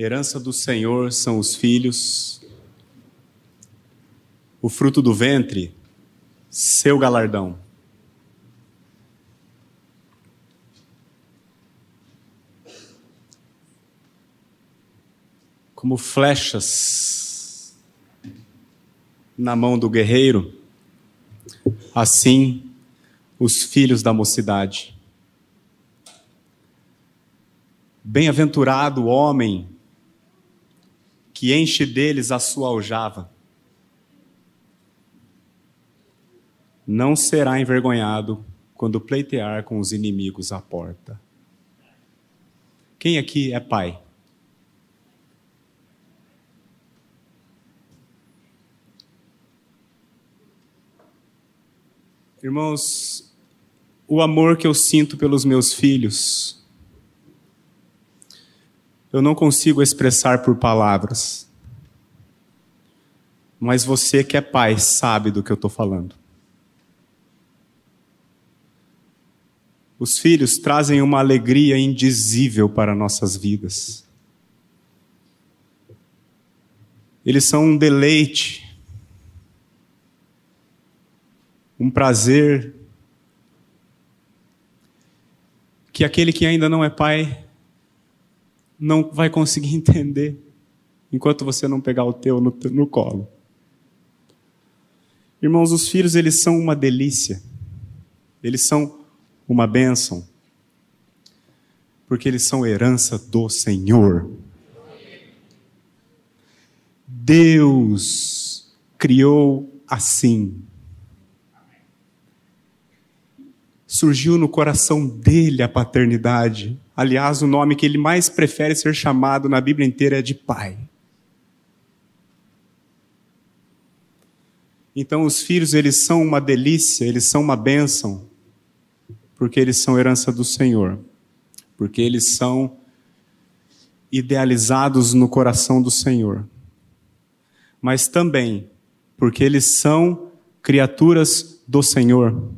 Herança do Senhor são os filhos, o fruto do ventre, seu galardão. Como flechas na mão do guerreiro, assim os filhos da mocidade. Bem-aventurado o homem que enche deles a sua aljava. Não será envergonhado quando pleitear com os inimigos à porta. Quem aqui é pai? Irmãos, o amor que eu sinto pelos meus filhos eu não consigo expressar por palavras. Mas você que é pai sabe do que eu estou falando. Os filhos trazem uma alegria indizível para nossas vidas. Eles são um deleite, um prazer que aquele que ainda não é pai não vai conseguir entender enquanto você não pegar o teu no, no colo. Irmãos, os filhos, eles são uma delícia. Eles são uma bênção. Porque eles são herança do Senhor. Deus criou assim. Surgiu no coração dele a paternidade. Aliás, o nome que ele mais prefere ser chamado na Bíblia inteira é de Pai. Então, os filhos, eles são uma delícia, eles são uma bênção, porque eles são herança do Senhor, porque eles são idealizados no coração do Senhor, mas também porque eles são criaturas do Senhor.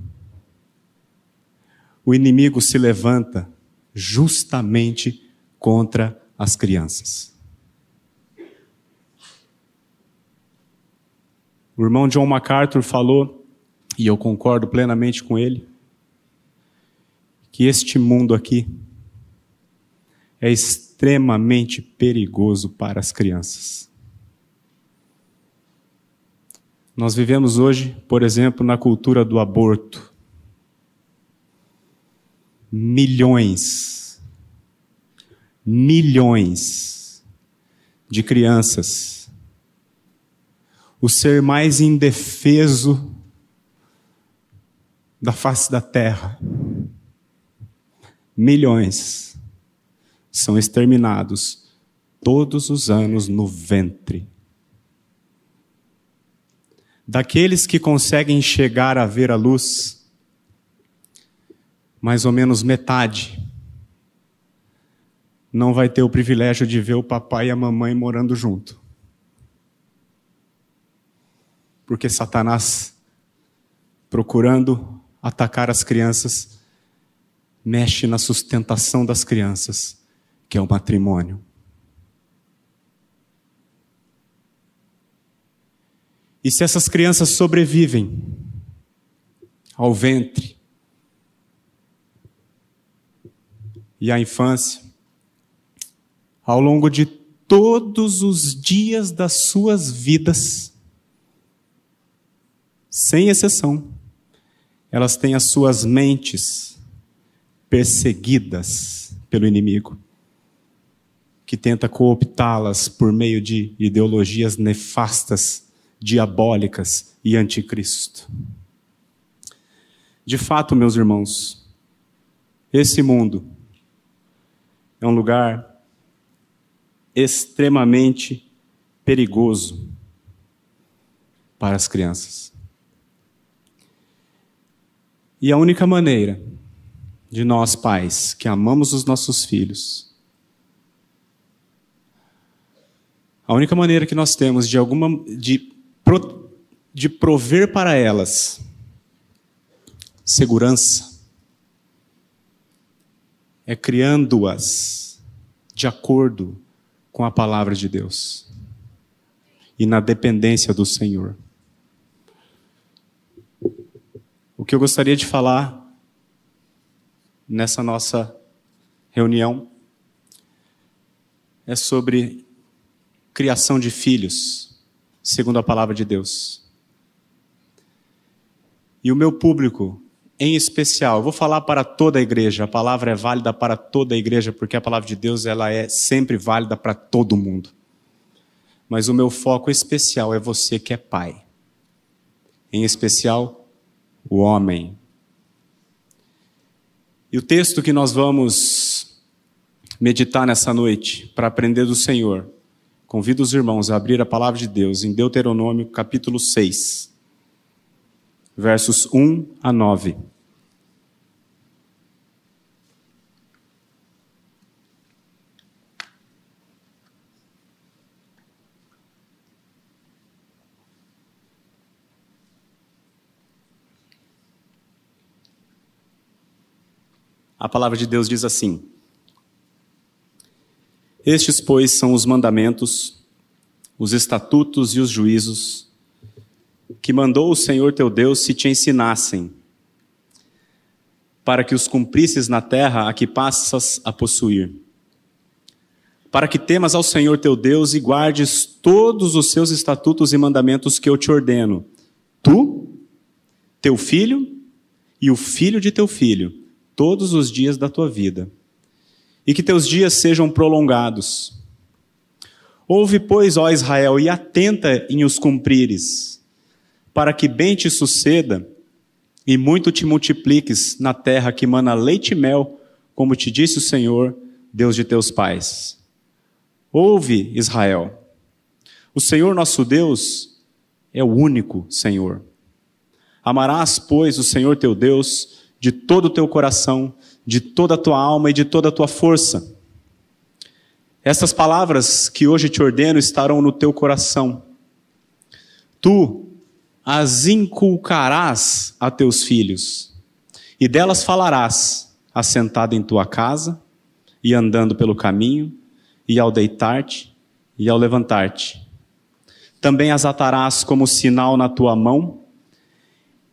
O inimigo se levanta justamente contra as crianças. O irmão John MacArthur falou, e eu concordo plenamente com ele, que este mundo aqui é extremamente perigoso para as crianças. Nós vivemos hoje, por exemplo, na cultura do aborto milhões, milhões de crianças. O ser mais indefeso da face da terra. Milhões são exterminados todos os anos no ventre. Daqueles que conseguem chegar a ver a luz, mais ou menos metade não vai ter o privilégio de ver o papai e a mamãe morando junto. Porque Satanás, procurando atacar as crianças, mexe na sustentação das crianças, que é o matrimônio. E se essas crianças sobrevivem ao ventre, e a infância, ao longo de todos os dias das suas vidas, sem exceção, elas têm as suas mentes perseguidas pelo inimigo, que tenta cooptá-las por meio de ideologias nefastas, diabólicas e anticristo. De fato, meus irmãos, esse mundo é um lugar extremamente perigoso para as crianças. E a única maneira de nós, pais, que amamos os nossos filhos, a única maneira que nós temos de alguma de, de prover para elas segurança, é criando-as de acordo com a palavra de Deus e na dependência do Senhor. O que eu gostaria de falar nessa nossa reunião é sobre criação de filhos, segundo a palavra de Deus. E o meu público, em especial, eu vou falar para toda a igreja, a palavra é válida para toda a igreja, porque a palavra de Deus ela é sempre válida para todo mundo. Mas o meu foco especial é você que é pai. Em especial, o homem. E o texto que nós vamos meditar nessa noite, para aprender do Senhor, convido os irmãos a abrir a palavra de Deus em Deuteronômio capítulo 6, versos 1 a 9. A palavra de Deus diz assim: Estes, pois, são os mandamentos, os estatutos e os juízos que mandou o Senhor teu Deus se te ensinassem, para que os cumprisses na terra a que passas a possuir. Para que temas ao Senhor teu Deus e guardes todos os seus estatutos e mandamentos que eu te ordeno, tu, teu filho e o filho de teu filho todos os dias da tua vida, e que teus dias sejam prolongados. Ouve, pois, ó Israel, e atenta em os cumprires, para que bem te suceda e muito te multipliques na terra que mana leite e mel, como te disse o Senhor, Deus de teus pais. Ouve, Israel, o Senhor nosso Deus é o único Senhor. Amarás, pois, o Senhor teu Deus de todo o teu coração, de toda a tua alma e de toda a tua força. Essas palavras que hoje te ordeno estarão no teu coração. Tu as inculcarás a teus filhos, e delas falarás, assentado em tua casa, e andando pelo caminho, e ao deitar-te, e ao levantar-te. Também as atarás como sinal na tua mão,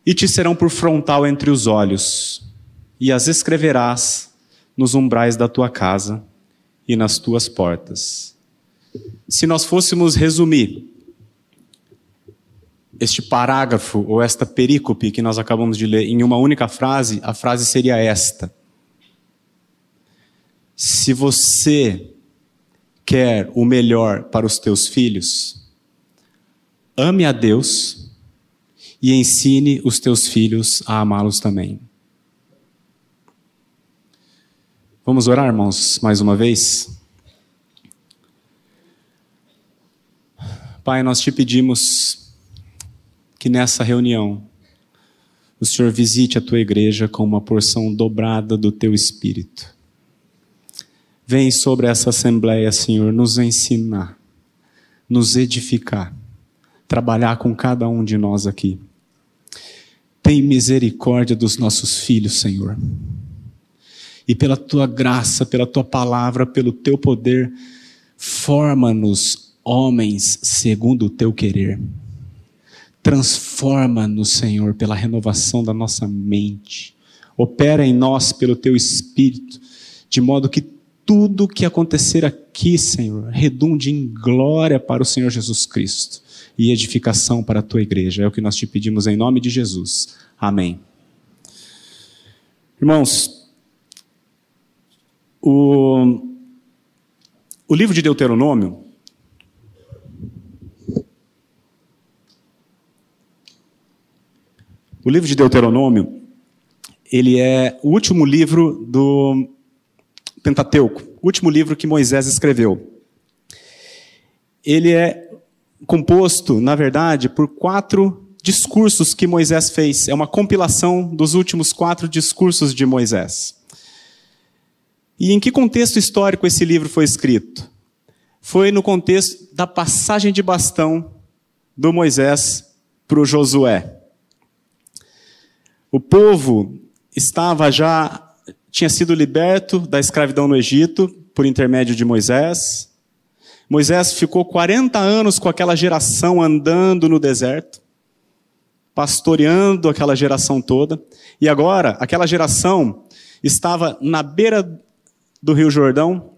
e te serão por frontal entre os olhos, e as escreverás nos umbrais da tua casa e nas tuas portas. Se nós fôssemos resumir este parágrafo ou esta perícope que nós acabamos de ler em uma única frase, a frase seria esta: Se você quer o melhor para os teus filhos, ame a Deus e ensine os teus filhos a amá-los também. Vamos orar, irmãos, mais uma vez? Pai, nós te pedimos que nessa reunião o Senhor visite a tua igreja com uma porção dobrada do teu espírito. Vem sobre essa assembleia, Senhor, nos ensinar, nos edificar, trabalhar com cada um de nós aqui. Tem misericórdia dos nossos filhos, Senhor. E pela tua graça, pela tua palavra, pelo teu poder, forma-nos homens segundo o teu querer. Transforma-nos, Senhor, pela renovação da nossa mente. Opera em nós pelo teu espírito, de modo que tudo que acontecer aqui, Senhor, redunde em glória para o Senhor Jesus Cristo e edificação para a tua igreja. É o que nós te pedimos em nome de Jesus. Amém. Irmãos, o, o livro de Deuteronômio, o livro de Deuteronômio, ele é o último livro do Pentateuco, o último livro que Moisés escreveu. Ele é composto, na verdade, por quatro discursos que Moisés fez. É uma compilação dos últimos quatro discursos de Moisés. E em que contexto histórico esse livro foi escrito? Foi no contexto da passagem de bastão do Moisés para o Josué. O povo estava já tinha sido liberto da escravidão no Egito por intermédio de Moisés Moisés ficou 40 anos com aquela geração andando no deserto, pastoreando aquela geração toda, e agora aquela geração estava na beira do Rio Jordão,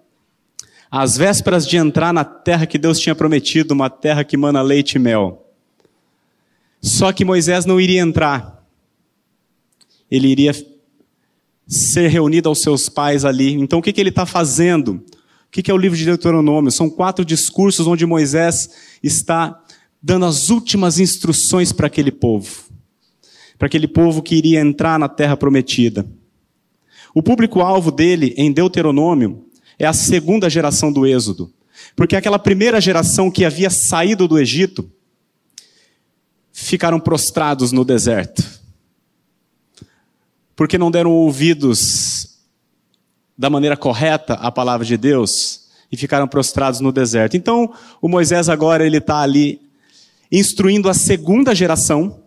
às vésperas de entrar na terra que Deus tinha prometido, uma terra que mana leite e mel. Só que Moisés não iria entrar. Ele iria ser reunido aos seus pais ali. Então o que, que ele está fazendo? O que, é o livro de Deuteronômio? São quatro discursos onde Moisés está dando as últimas instruções para aquele povo. Para aquele povo que iria entrar na terra prometida. O público-alvo dele em Deuteronômio é a segunda geração do Êxodo. Porque aquela primeira geração que havia saído do Egito ficaram prostrados no deserto. Porque não deram ouvidos da maneira correta à palavra de Deus e ficaram prostrados no deserto. Então, o Moisés agora ele está ali instruindo a segunda geração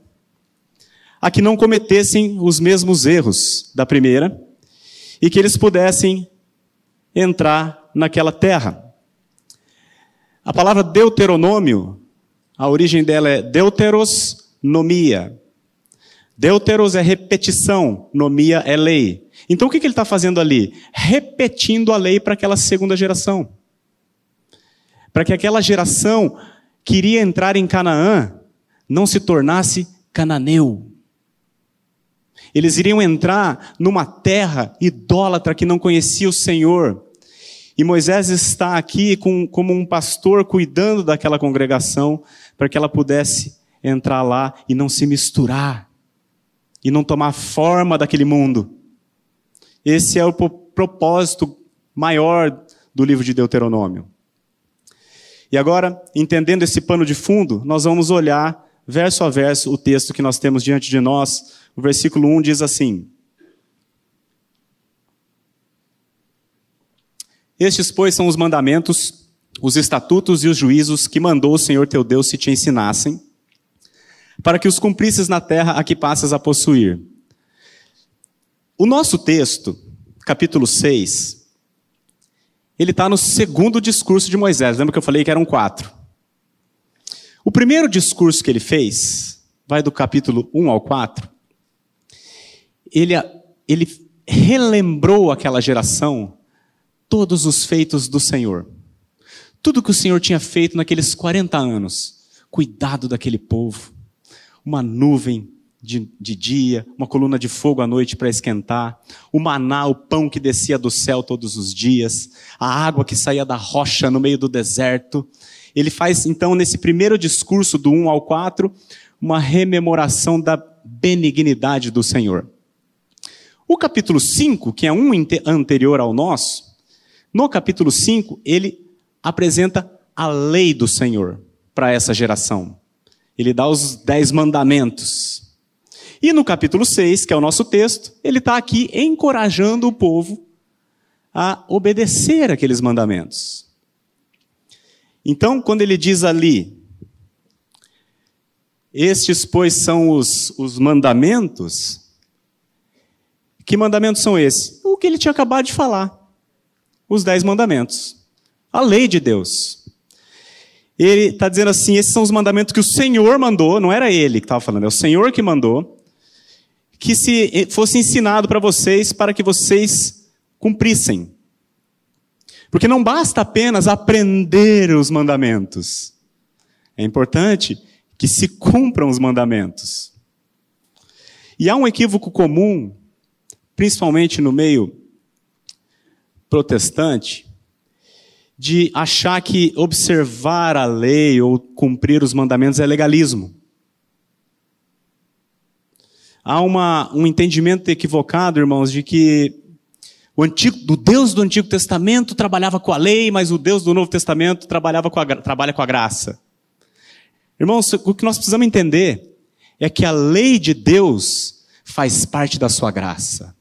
a que não cometessem os mesmos erros da primeira e que eles pudessem entrar naquela terra. A palavra Deuteronômio a origem dela é deuteros nomia. Deuteros é repetição, nomia é lei. Então o que ele está fazendo ali? Repetindo a lei para aquela segunda geração. Para que aquela geração que iria entrar em Canaã não se tornasse cananeu. Eles iriam entrar numa terra idólatra que não conhecia o Senhor. E Moisés está aqui com, como um pastor cuidando daquela congregação, para que ela pudesse entrar lá e não se misturar, e não tomar forma daquele mundo. Esse é o propósito maior do livro de Deuteronômio. E agora, entendendo esse pano de fundo, nós vamos olhar verso a verso o texto que nós temos diante de nós. O versículo 1 diz assim: Estes, pois, são os mandamentos os estatutos e os juízos que mandou o Senhor teu Deus se te ensinassem, para que os cumprisses na terra a que passas a possuir. O nosso texto, capítulo 6, ele está no segundo discurso de Moisés. Lembra que eu falei que eram quatro? O primeiro discurso que ele fez, vai do capítulo 1 ao 4, ele, ele relembrou aquela geração todos os feitos do Senhor. Tudo que o Senhor tinha feito naqueles 40 anos, cuidado daquele povo, uma nuvem de, de dia, uma coluna de fogo à noite para esquentar, o maná, o pão que descia do céu todos os dias, a água que saía da rocha no meio do deserto. Ele faz, então, nesse primeiro discurso, do 1 ao 4, uma rememoração da benignidade do Senhor. O capítulo 5, que é um anterior ao nosso, no capítulo 5, ele apresenta a lei do Senhor para essa geração. Ele dá os dez mandamentos. E no capítulo 6, que é o nosso texto, ele está aqui encorajando o povo a obedecer aqueles mandamentos. Então, quando ele diz ali, estes, pois, são os, os mandamentos, que mandamentos são esses? O que ele tinha acabado de falar. Os dez mandamentos a lei de Deus. Ele está dizendo assim: esses são os mandamentos que o Senhor mandou, não era ele que estava falando, é o Senhor que mandou, que se fosse ensinado para vocês para que vocês cumprissem. Porque não basta apenas aprender os mandamentos, é importante que se cumpram os mandamentos. E há um equívoco comum, principalmente no meio protestante, de achar que observar a lei ou cumprir os mandamentos é legalismo. Há uma, um entendimento equivocado, irmãos, de que o antigo, do Deus do Antigo Testamento trabalhava com a lei, mas o Deus do Novo Testamento trabalhava com a, trabalha com a graça. Irmãos, o que nós precisamos entender é que a lei de Deus faz parte da sua graça.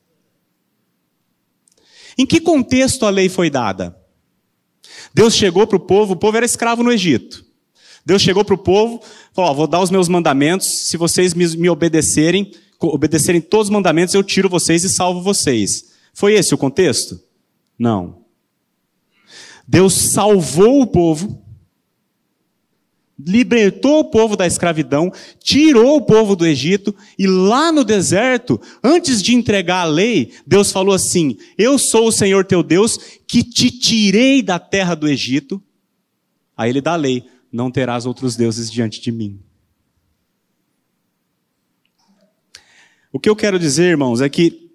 Em que contexto a lei foi dada? Deus chegou para o povo, o povo era escravo no Egito. Deus chegou para o povo, falou: vou dar os meus mandamentos, se vocês me, me obedecerem, obedecerem todos os mandamentos, eu tiro vocês e salvo vocês. Foi esse o contexto? Não. Deus salvou o povo, libertou o povo da escravidão, tirou o povo do Egito, e lá no deserto, antes de entregar a lei, Deus falou assim: Eu sou o Senhor teu Deus, que te tirei da terra do Egito. Aí ele dá a lei: Não terás outros deuses diante de mim. O que eu quero dizer, irmãos, é que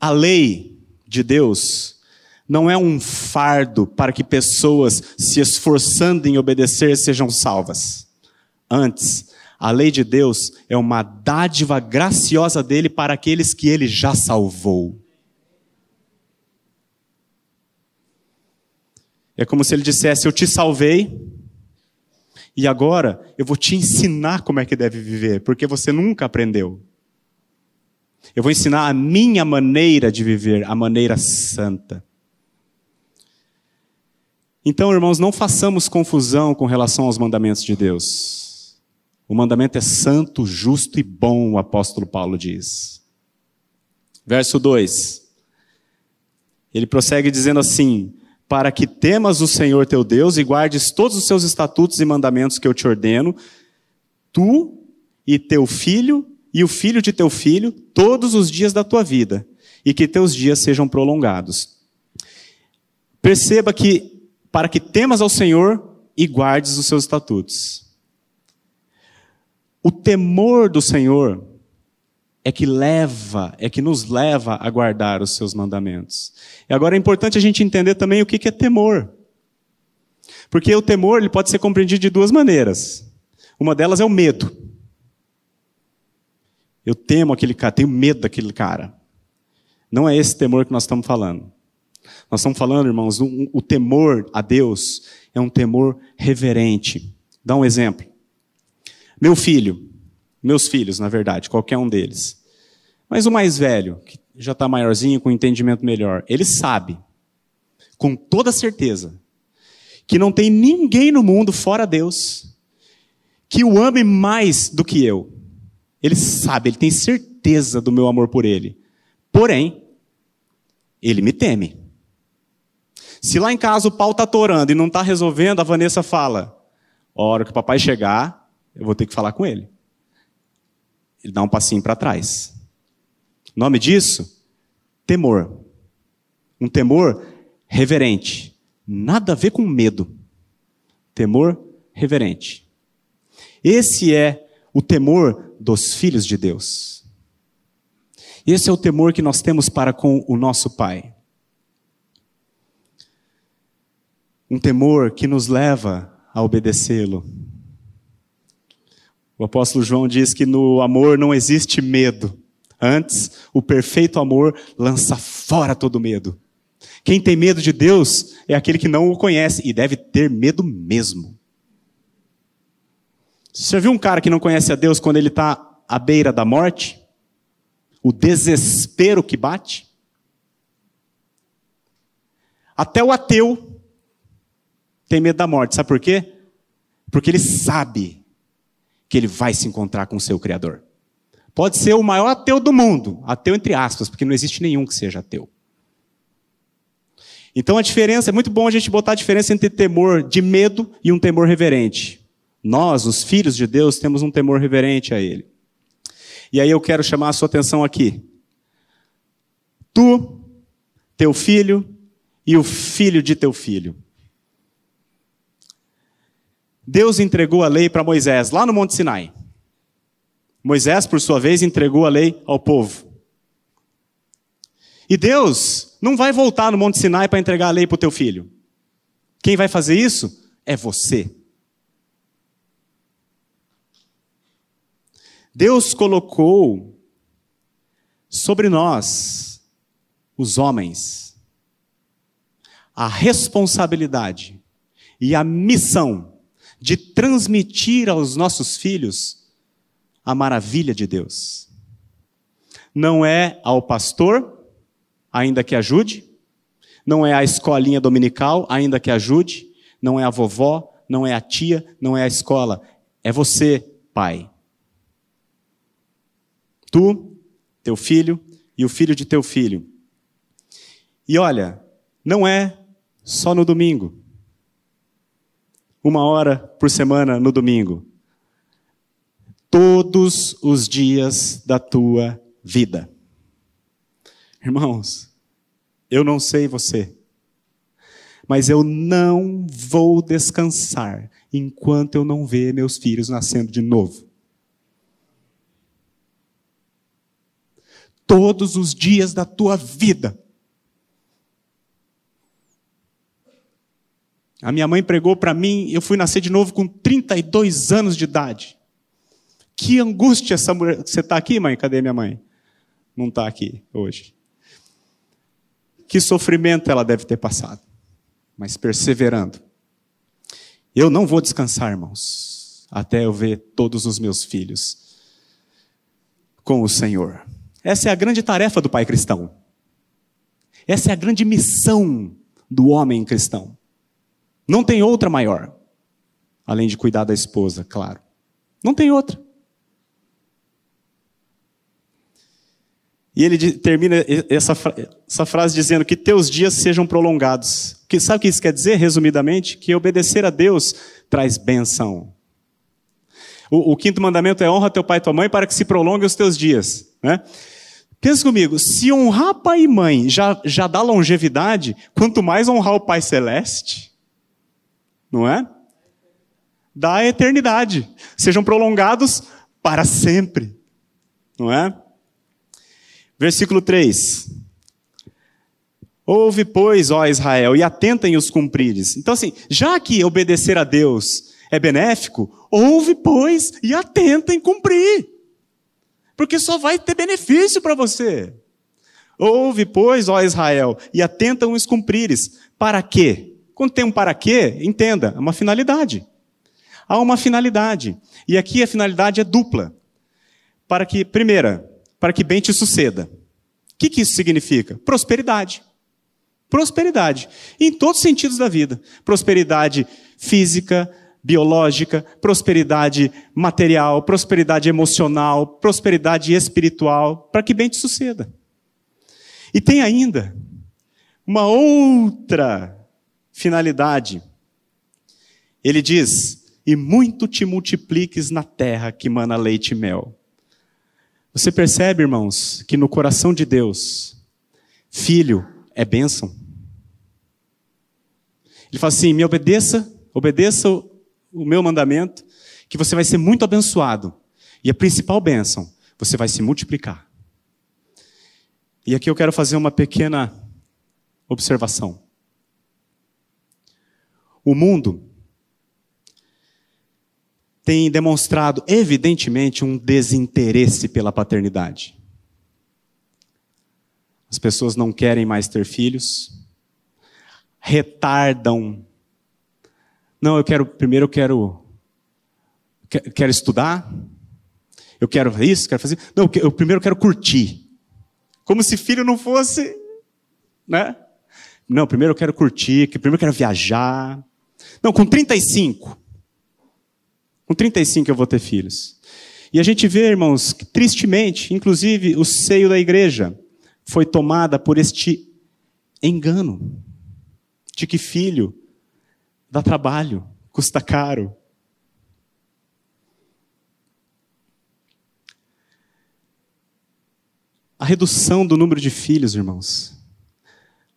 a lei de Deus não é um fardo para que pessoas se esforçando em obedecer sejam salvas. Antes, a lei de Deus é uma dádiva graciosa dele para aqueles que ele já salvou. É como se ele dissesse: Eu te salvei, e agora eu vou te ensinar como é que deve viver, porque você nunca aprendeu. Eu vou ensinar a minha maneira de viver, a maneira santa. Então, irmãos, não façamos confusão com relação aos mandamentos de Deus. O mandamento é santo, justo e bom, o apóstolo Paulo diz. Verso 2. Ele prossegue dizendo assim: Para que temas o Senhor teu Deus e guardes todos os seus estatutos e mandamentos que eu te ordeno, tu e teu filho e o filho de teu filho todos os dias da tua vida, e que teus dias sejam prolongados. Perceba que para que temas ao Senhor e guardes os seus estatutos. O temor do Senhor é que leva, é que nos leva a guardar os seus mandamentos. E agora é importante a gente entender também o que é temor. Porque o temor ele pode ser compreendido de duas maneiras. Uma delas é o medo. Eu temo aquele cara, tenho medo daquele cara. Não é esse temor que nós estamos falando. Nós estamos falando, irmãos, um, o temor a Deus é um temor reverente. Dá um exemplo. Meu filho, meus filhos, na verdade, qualquer um deles. Mas o mais velho, que já está maiorzinho, com entendimento melhor, ele sabe, com toda certeza, que não tem ninguém no mundo fora Deus que o ame mais do que eu. Ele sabe, ele tem certeza do meu amor por ele. Porém, ele me teme. Se lá em casa o pau está torando e não está resolvendo, a Vanessa fala: a hora que o papai chegar, eu vou ter que falar com ele. Ele dá um passinho para trás. O nome disso? Temor. Um temor reverente. Nada a ver com medo. Temor reverente. Esse é o temor dos filhos de Deus. Esse é o temor que nós temos para com o nosso Pai. um temor que nos leva a obedecê-lo. O apóstolo João diz que no amor não existe medo. Antes, o perfeito amor lança fora todo medo. Quem tem medo de Deus é aquele que não o conhece e deve ter medo mesmo. Você já viu um cara que não conhece a Deus quando ele está à beira da morte? O desespero que bate? Até o ateu tem medo da morte. Sabe por quê? Porque ele sabe que ele vai se encontrar com o seu Criador. Pode ser o maior ateu do mundo, ateu entre aspas, porque não existe nenhum que seja ateu. Então a diferença, é muito bom a gente botar a diferença entre temor de medo e um temor reverente. Nós, os filhos de Deus, temos um temor reverente a Ele. E aí eu quero chamar a sua atenção aqui. Tu, teu filho e o filho de teu filho. Deus entregou a lei para Moisés, lá no Monte Sinai. Moisés, por sua vez, entregou a lei ao povo. E Deus não vai voltar no Monte Sinai para entregar a lei para o teu filho. Quem vai fazer isso é você. Deus colocou sobre nós, os homens, a responsabilidade e a missão de transmitir aos nossos filhos a maravilha de Deus. Não é ao pastor, ainda que ajude, não é a escolinha dominical, ainda que ajude, não é a vovó, não é a tia, não é a escola, é você, pai. Tu, teu filho e o filho de teu filho. E olha, não é só no domingo. uma hora por semana no domingo. Todos os dias da tua vida. Irmãos, eu não sei você, mas eu não vou descansar enquanto eu não ver meus filhos nascendo de novo. Todos os dias da tua vida. A minha mãe pregou para mim, eu fui nascer de novo com 32 anos de idade. Que angústia essa mulher. Você está aqui, mãe? Cadê minha mãe? Não está aqui hoje. Que sofrimento ela deve ter passado, mas perseverando. Eu não vou descansar, irmãos, até eu ver todos os meus filhos com o Senhor. Essa é a grande tarefa do pai cristão. Essa é a grande missão do homem cristão. Não tem outra maior, além de cuidar da esposa, claro. Não tem outra. E ele termina essa, essa frase dizendo que teus dias sejam prolongados. Que, sabe o que isso quer dizer, resumidamente? Que obedecer a Deus traz benção. O, o, quinto mandamento é honra teu pai e tua mãe para que se prolonguem os teus dias. Né? Pensa comigo, se honrar pai e mãe já, já dá longevidade, quanto mais honrar o Pai Celeste, não é? Dá a eternidade. Sejam prolongados para sempre, não é? Versículo 3. Ouve, pois, ó Israel, e atentem os cumprires. Então, assim, já que obedecer a Deus é benéfico, ouve, pois, e atentem cumprir. Porque só vai ter benefício para você. Ouve, pois, ó Israel, e atentam os cumprires. Para quê? Quando tem um para quê, entenda, é uma finalidade. Há uma finalidade. E aqui a finalidade é dupla. Para que, primeira, para que bem te suceda. O que, que isso significa? Prosperidade. Prosperidade. Em todos os sentidos da vida. Prosperidade física, biológica, prosperidade material, prosperidade emocional, prosperidade espiritual, para que bem te suceda. E tem ainda uma outra finalidade. Ele diz: E muito te multipliques na terra que mana leite e mel. Você percebe, irmãos, que no coração de Deus, filho é bênção. Ele fala assim: me obedeça, obedeça o, meu mandamento, que você vai ser muito abençoado. E a principal bênção, você vai se multiplicar. E aqui eu quero fazer uma pequena observação. O mundo tem demonstrado, evidentemente, um desinteresse pela paternidade. As pessoas não querem mais ter filhos, retardam. Não, eu quero, primeiro eu quero, quero estudar, eu quero isso, quero fazer. Não, eu primeiro quero curtir. Como se filho não fosse, né? Não, primeiro eu quero curtir, primeiro eu quero viajar. Não, com 35. Com 35 eu vou ter filhos. E a gente vê, irmãos, que tristemente, inclusive o seio da igreja foi tomada por este engano de que filho dá trabalho, custa caro. A redução do número de filhos, irmãos.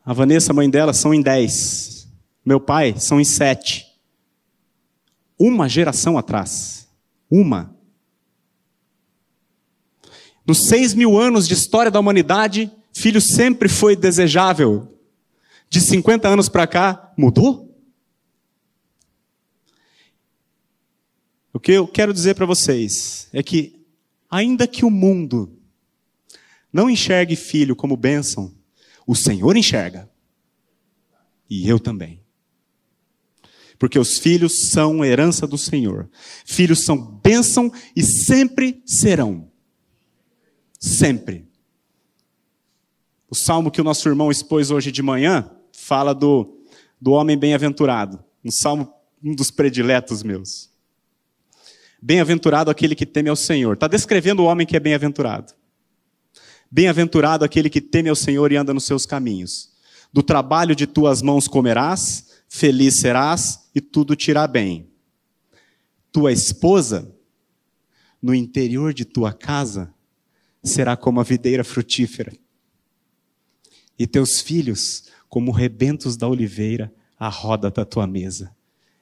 A Vanessa, mãe dela, são em 10. Meu pai, são em 7 uma geração atrás. Uma. Nos seis mil anos de história da humanidade, filho sempre foi desejável. De 50 anos para cá, mudou? O que eu quero dizer para vocês é que, ainda que o mundo não enxergue filho como bênção, o Senhor enxerga. E eu também. Porque os filhos são herança do Senhor. Filhos são bênção e sempre serão. Sempre. O salmo que o nosso irmão expôs hoje de manhã fala do, do homem bem-aventurado. Um salmo, um dos prediletos meus. Bem-aventurado aquele que teme ao Senhor. Está descrevendo o homem que é bem-aventurado. Bem-aventurado aquele que teme ao Senhor e anda nos seus caminhos. Do trabalho de tuas mãos comerás, feliz serás e tudo te irá bem. Tua esposa, no interior de tua casa, será como a videira frutífera. E teus filhos, como rebentos da oliveira, à roda da tua mesa.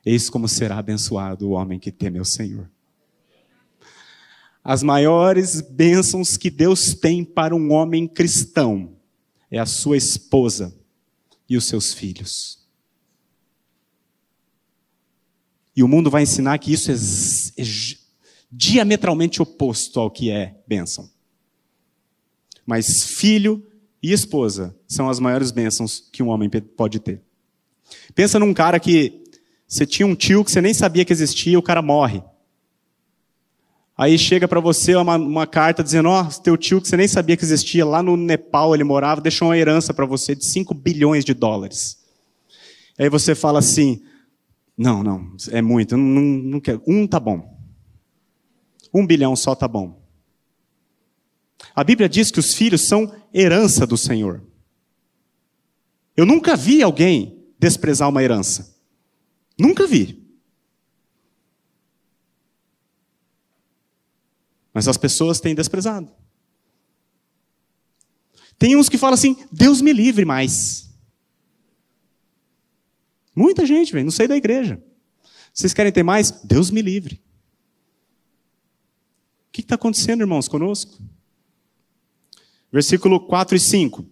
Eis como será abençoado o homem que teme ao Senhor. As maiores bênçãos que Deus tem para um homem cristão é a sua esposa e os seus filhos. E o mundo vai ensinar que isso é, é diametralmente oposto ao que é bênção. Mas filho e esposa são as maiores bênçãos que um homem pode ter. Pensa num cara que você tinha um tio que você nem sabia que existia, o cara morre. Aí chega para você uma, uma, carta dizendo: Ó, oh, teu tio que você nem sabia que existia, lá no Nepal ele morava, deixou uma herança para você de 5 bilhões de dólares. Aí você fala assim: Não, não, é muito, não, não, quero. Um tá bom. Um bilhão só tá bom. A Bíblia diz que os filhos são herança do Senhor. Eu nunca vi alguém desprezar uma herança. Nunca vi. Mas as pessoas têm desprezado. Tem uns que falam assim: Deus me livre mais. Muita gente, velho, não sei da igreja. Vocês querem ter mais? Deus me livre. O que está acontecendo, irmãos, conosco? Versículo 4 e 5.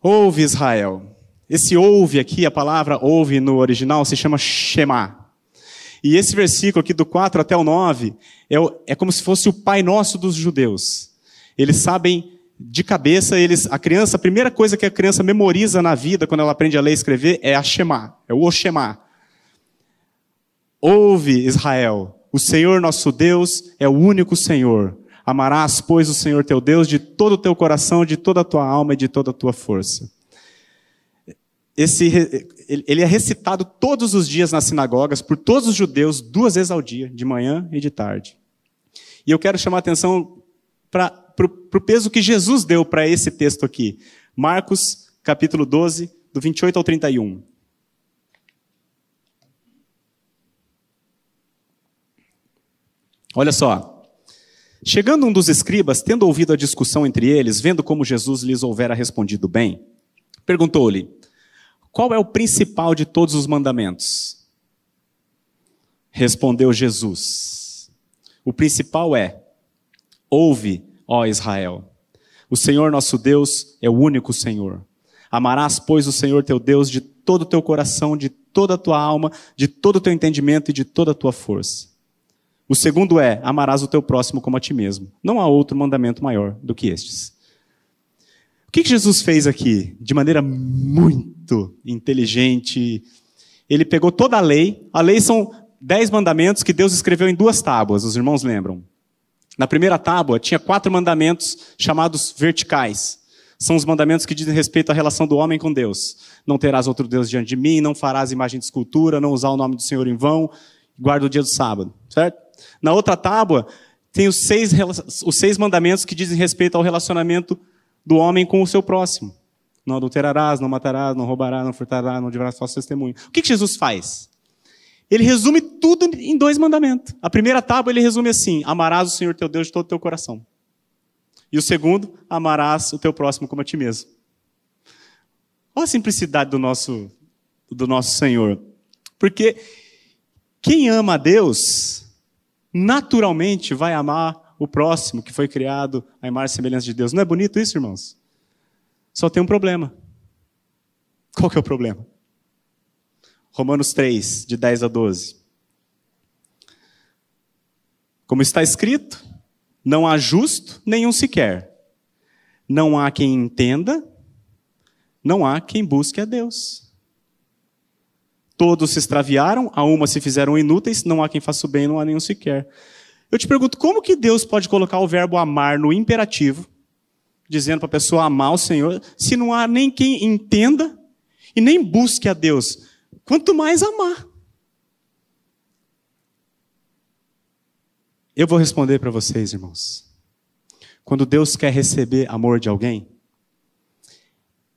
Ouve, Israel. Esse ouve aqui, a palavra ouve no original, se chama Shema. E esse versículo aqui do 4 até o 9 é, é como se fosse o Pai Nosso dos judeus. Eles sabem de cabeça, eles, a criança, a primeira coisa que a criança memoriza na vida, quando ela aprende a ler e escrever, é a Shema, é o Oshema. Ouve, Israel, o Senhor nosso Deus é o único Senhor. Amarás, pois, o Senhor teu Deus de todo o teu coração, de toda a tua alma e de toda a tua força. Esse, ele é recitado todos os dias nas sinagogas por todos os judeus, duas vezes ao dia, de manhã e de tarde. E eu quero chamar a atenção para o peso que Jesus deu para esse texto aqui. Marcos, capítulo 12, do 28 ao 31. Olha só. Chegando um dos escribas, tendo ouvido a discussão entre eles, vendo como Jesus lhes houvera respondido bem, perguntou-lhe: Qual é o principal de todos os mandamentos? Respondeu Jesus: O principal é: Ouve, ó Israel. O Senhor nosso Deus é o único Senhor. Amarás, pois, o Senhor teu Deus de todo o teu coração, de toda a tua alma, de todo o teu entendimento e de toda a tua força. O segundo é: amarás o teu próximo como a ti mesmo. Não há outro mandamento maior do que estes. O que Jesus fez aqui? De maneira muito inteligente. Ele pegou toda a lei. A lei são dez mandamentos que Deus escreveu em duas tábuas, os irmãos lembram? Na primeira tábua tinha quatro mandamentos chamados verticais. São os mandamentos que dizem respeito à relação do homem com Deus. Não terás outro Deus diante de mim, não farás imagem de escultura, não usar o nome do Senhor em vão, guarda o dia do sábado. Certo? Na outra tábua, tem os seis, os seis mandamentos que dizem respeito ao relacionamento do homem com o seu próximo. Não adulterarás, não matarás, não roubarás, não furtarás, não dirás falso testemunho. O que, que Jesus faz? Ele resume tudo em dois mandamentos. A primeira tábua ele resume assim: amarás o Senhor teu Deus de todo o teu coração. E o segundo, amarás o teu próximo como a ti mesmo. Olha a simplicidade do nosso, do nosso Senhor. Porque quem ama a Deus, naturalmente vai amar o próximo que foi criado à imagem e semelhança de Deus. Não é bonito isso, irmãos? Só tem um problema. Qual que é o problema? Romanos 3, de 10 a 12. Como está escrito, não há justo nenhum sequer. Não há quem entenda, não há quem busque a Deus. Todos se extraviaram, a uma se fizeram inúteis, não há quem faça o bem, não há nenhum sequer. Eu te pergunto, como que Deus pode colocar o verbo amar no imperativo, dizendo para a pessoa amar o Senhor, se não há nem quem entenda e nem busque a Deus? Quanto mais amar. Eu vou responder para vocês, irmãos. Quando Deus quer receber amor de alguém,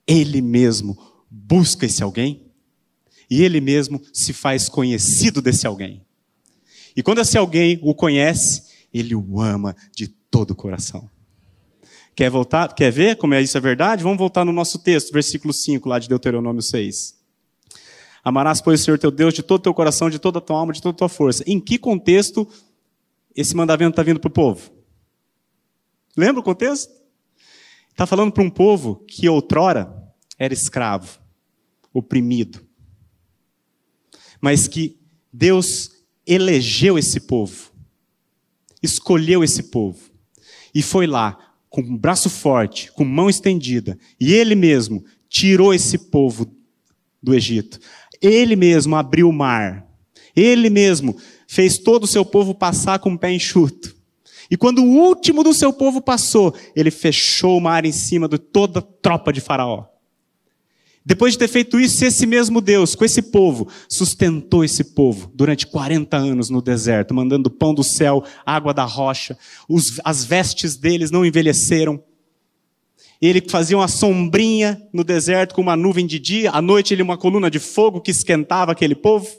Ele mesmo busca esse alguém e ele mesmo se faz conhecido desse alguém. E quando esse alguém o conhece, ele o ama de todo o coração. Quer voltar? Quer ver como é isso é verdade? Vamos voltar no nosso texto, versículo 5, lá de Deuteronômio 6. Amarás, pois, o Senhor teu Deus de todo o teu coração, de toda a tua alma, de toda a tua força. Em que contexto esse mandamento está vindo para o povo? Lembra o contexto? Está falando para um povo que outrora era escravo, oprimido, mas que Deus elegeu esse povo, escolheu esse povo, e foi lá, com um braço forte, com mão estendida, e ele mesmo tirou esse povo do Egito. Ele mesmo abriu o mar. Ele mesmo fez todo o seu povo passar com o pé enxuto. E quando o último do seu povo passou, ele fechou o mar em cima de toda a tropa de Faraó. Depois de ter feito isso, esse mesmo Deus, com esse povo, sustentou esse povo durante 40 anos no deserto, mandando pão do céu, água da rocha, os, as vestes deles não envelheceram. Ele fazia uma sombrinha no deserto com uma nuvem de dia, à noite ele uma coluna de fogo que esquentava aquele povo.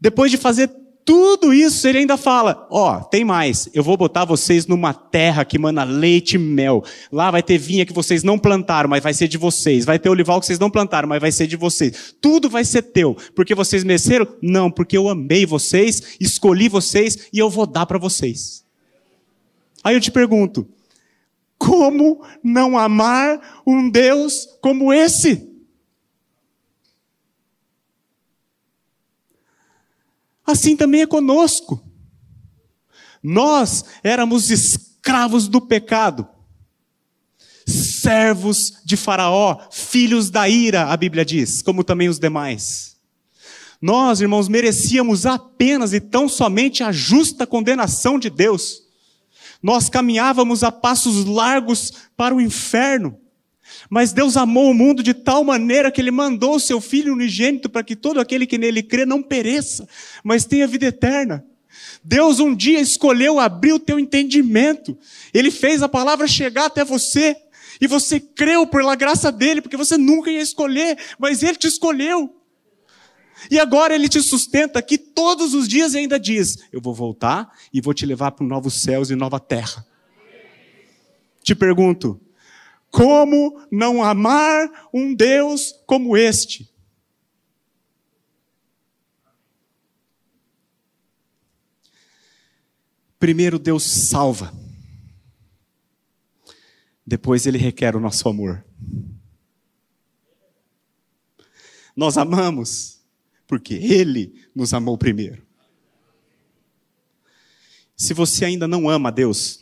Depois de fazer tudo isso, ele ainda fala: Ó, oh, tem mais, eu vou botar vocês numa terra que mana leite e mel. Lá vai ter vinha que vocês não plantaram, mas vai ser de vocês. Vai ter olival que vocês não plantaram, mas vai ser de vocês. Tudo vai ser teu. Porque vocês mereceram? Não, porque eu amei vocês, escolhi vocês e eu vou dar para vocês. Aí eu te pergunto: como não amar um Deus como esse? Assim também é conosco. Nós éramos escravos do pecado, servos de Faraó, filhos da ira, a Bíblia diz, como também os demais. Nós, irmãos, merecíamos apenas e tão somente a justa condenação de Deus. Nós caminhávamos a passos largos para o inferno. Mas Deus amou o mundo de tal maneira que Ele mandou o seu Filho unigênito para que todo aquele que nele crê não pereça, mas tenha vida eterna. Deus um dia escolheu abrir o teu entendimento. Ele fez a palavra chegar até você. E você creu pela graça dele, porque você nunca ia escolher, mas ele te escolheu. E agora ele te sustenta aqui todos os dias e ainda diz: Eu vou voltar e vou te levar para novos céus e nova terra. Te pergunto, como não amar um Deus como este? Primeiro, Deus salva. Depois, Ele requer o nosso amor. Nós amamos porque Ele nos amou primeiro. Se você ainda não ama a Deus,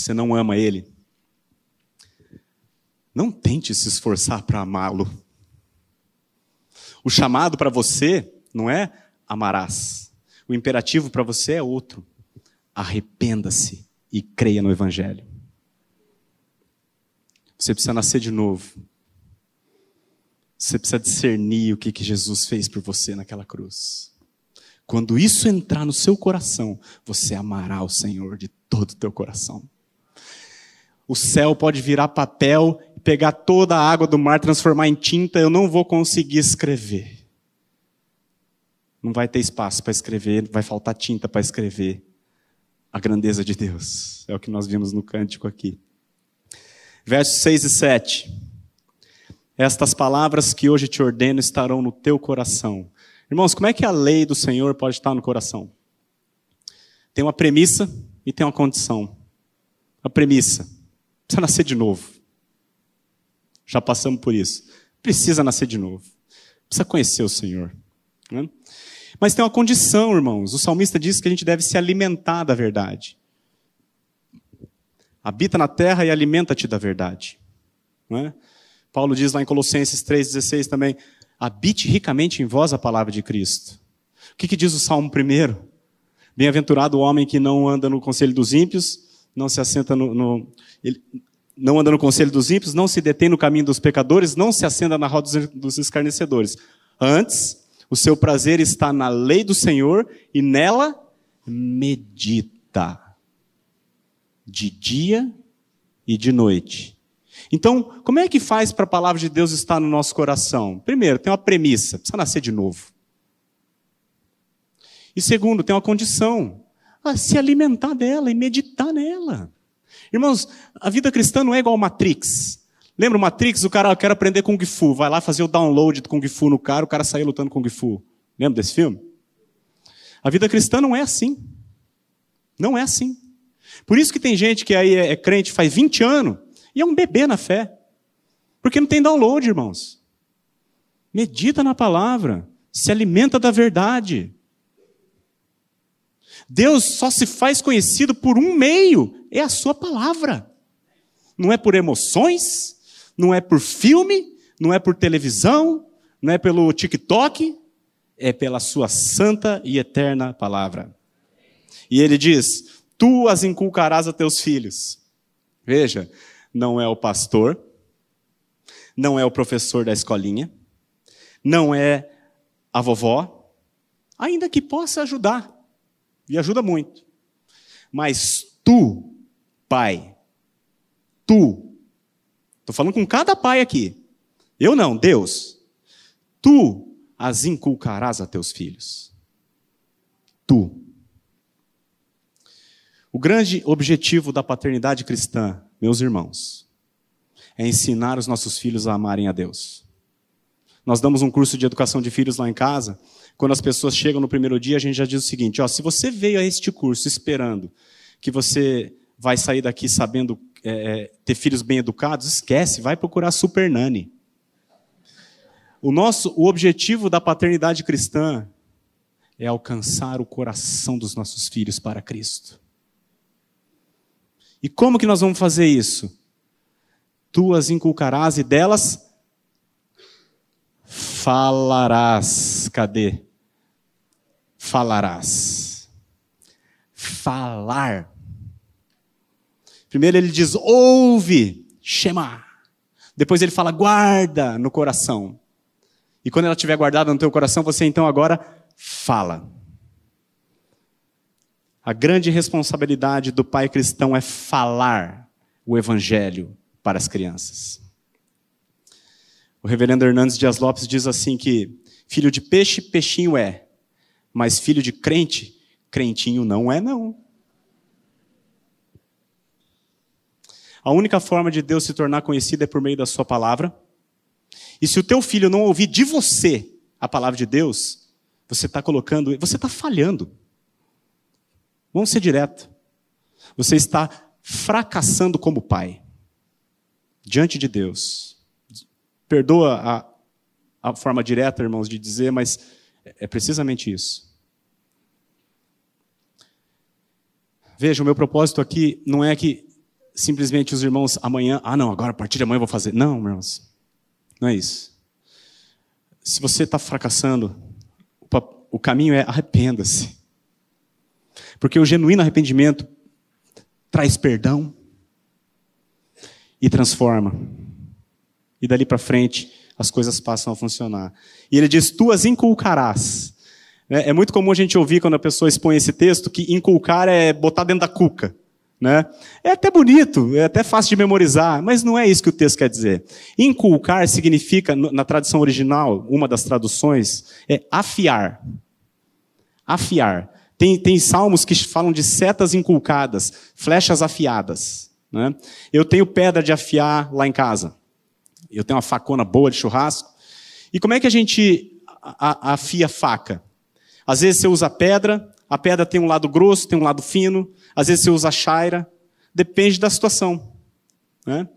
você não ama Ele, não tente se esforçar para amá-lo. O chamado para você não é amarás. O imperativo para você é outro. Arrependa-se e creia no Evangelho. Você precisa nascer de novo. Você precisa discernir o que, que Jesus fez por você naquela cruz. Quando isso entrar no seu coração, você amará o Senhor de todo o teu coração. O céu pode virar papel, pegar toda a água do mar, transformar em tinta, eu não vou conseguir escrever. Não vai ter espaço para escrever, vai faltar tinta para escrever a grandeza de Deus. É o que nós vimos no cântico aqui. Versos 6 e 7. Estas palavras que hoje te ordeno estarão no teu coração. Irmãos, como é que a lei do Senhor pode estar no coração? Tem uma premissa e tem uma condição. A premissa: Precisa nascer de novo. Já passamos por isso. Precisa nascer de novo. Precisa conhecer o Senhor. Né? Mas tem uma condição, irmãos. O salmista diz que a gente deve se alimentar da verdade. Habita na terra e alimenta-te da verdade. É? Paulo diz lá em Colossenses 3,16 também: habite ricamente em vós a palavra de Cristo. O que, que diz o Salmo primeiro? Bem-aventurado o homem que não anda no conselho dos ímpios, não se assenta no, no ele, não anda no conselho dos ímpios, não se detém no caminho dos pecadores, não se assenta na roda dos escarnecedores. Antes, o seu prazer está na lei do Senhor e nela medita. De dia e de noite. Então, como é que faz para a palavra de Deus estar no nosso coração? Primeiro, tem uma premissa, precisa nascer de novo. E segundo, tem uma condição, a se alimentar dela e meditar nela. Irmãos, a vida cristã não é igual Matrix. Lembra o Matrix? O cara quer aprender Kung Fu, vai lá fazer o download do Kung Fu no cara, o cara sai lutando Kung Fu. Lembra desse filme? A vida cristã não é assim. Não é assim. Por isso que tem gente que aí é, é crente faz 20 anos e é um bebê na fé. Porque não tem download, irmãos. Medita na palavra, se alimenta da verdade. Deus só se faz conhecido por um meio, é a sua palavra. Não é por emoções, não é por filme, não é por televisão, não é pelo TikTok, é pela sua santa e eterna palavra. E ele diz: Tu as inculcarás a teus filhos. Veja, não é o pastor, não é o professor da escolinha, não é a vovó, ainda que possa ajudar, e ajuda muito. Mas tu, pai, tu, estou falando com cada pai aqui, eu não, Deus, tu as inculcarás a teus filhos. Tu. O grande objetivo da paternidade cristã meus irmãos, é ensinar os nossos filhos a amarem a Deus. Nós damos um curso de educação de filhos lá em casa. Quando as pessoas chegam no primeiro dia, a gente já diz o seguinte: ó, se você veio a este curso esperando que você vai sair daqui sabendo é, é ter filhos bem educados, esquece, vai procurar super nani. O nosso, o objetivo da paternidade cristã é alcançar o coração dos nossos filhos para Cristo. E como que nós vamos fazer isso? Tu as inculcarás e delas falarás. Cadê? Falarás. Falar. Primeiro ele diz ouve, chama. Depois ele fala guarda no coração. E quando ela estiver guardada no teu coração, você então agora fala. A grande responsabilidade do pai cristão é falar o evangelho para as crianças. O reverendo Hernandes Dias Lopes diz assim que filho de peixe, peixinho é, mas filho de crente, crentinho não é não. A única forma de Deus se tornar conhecido é por meio da sua palavra. E se o teu filho não ouvir de você a palavra de Deus, você está colocando, você está falhando. Vamos ser direto. Você está fracassando como pai diante de Deus. Perdoa a, a forma direta, irmãos, de dizer, mas é precisamente isso. Veja, o meu propósito aqui não é que simplesmente os irmãos amanhã, ah, não, agora a partir de amanhã eu vou fazer. Não, irmãos, não é isso. Se você está fracassando, o caminho é arrependa-se. Porque o genuíno arrependimento traz perdão e transforma. E dali para frente as coisas passam a funcionar. E ele diz: Tu as inculcarás. É, é muito comum a gente ouvir quando a pessoa expõe esse texto que inculcar é botar dentro da cuca. Né? É até bonito, é até fácil de memorizar, mas não é isso que o texto quer dizer. Inculcar significa, na tradução original, uma das traduções, é afiar. Afiar. Tem, tem salmos que falam de setas inculcadas, flechas afiadas. Né? Eu tenho pedra de afiar lá em casa. Eu tenho uma facona boa de churrasco. E como é que a gente afia faca? Às vezes você usa pedra, a pedra tem um lado grosso, tem um lado fino. Às vezes você usa chaira. Depende da situação. Né?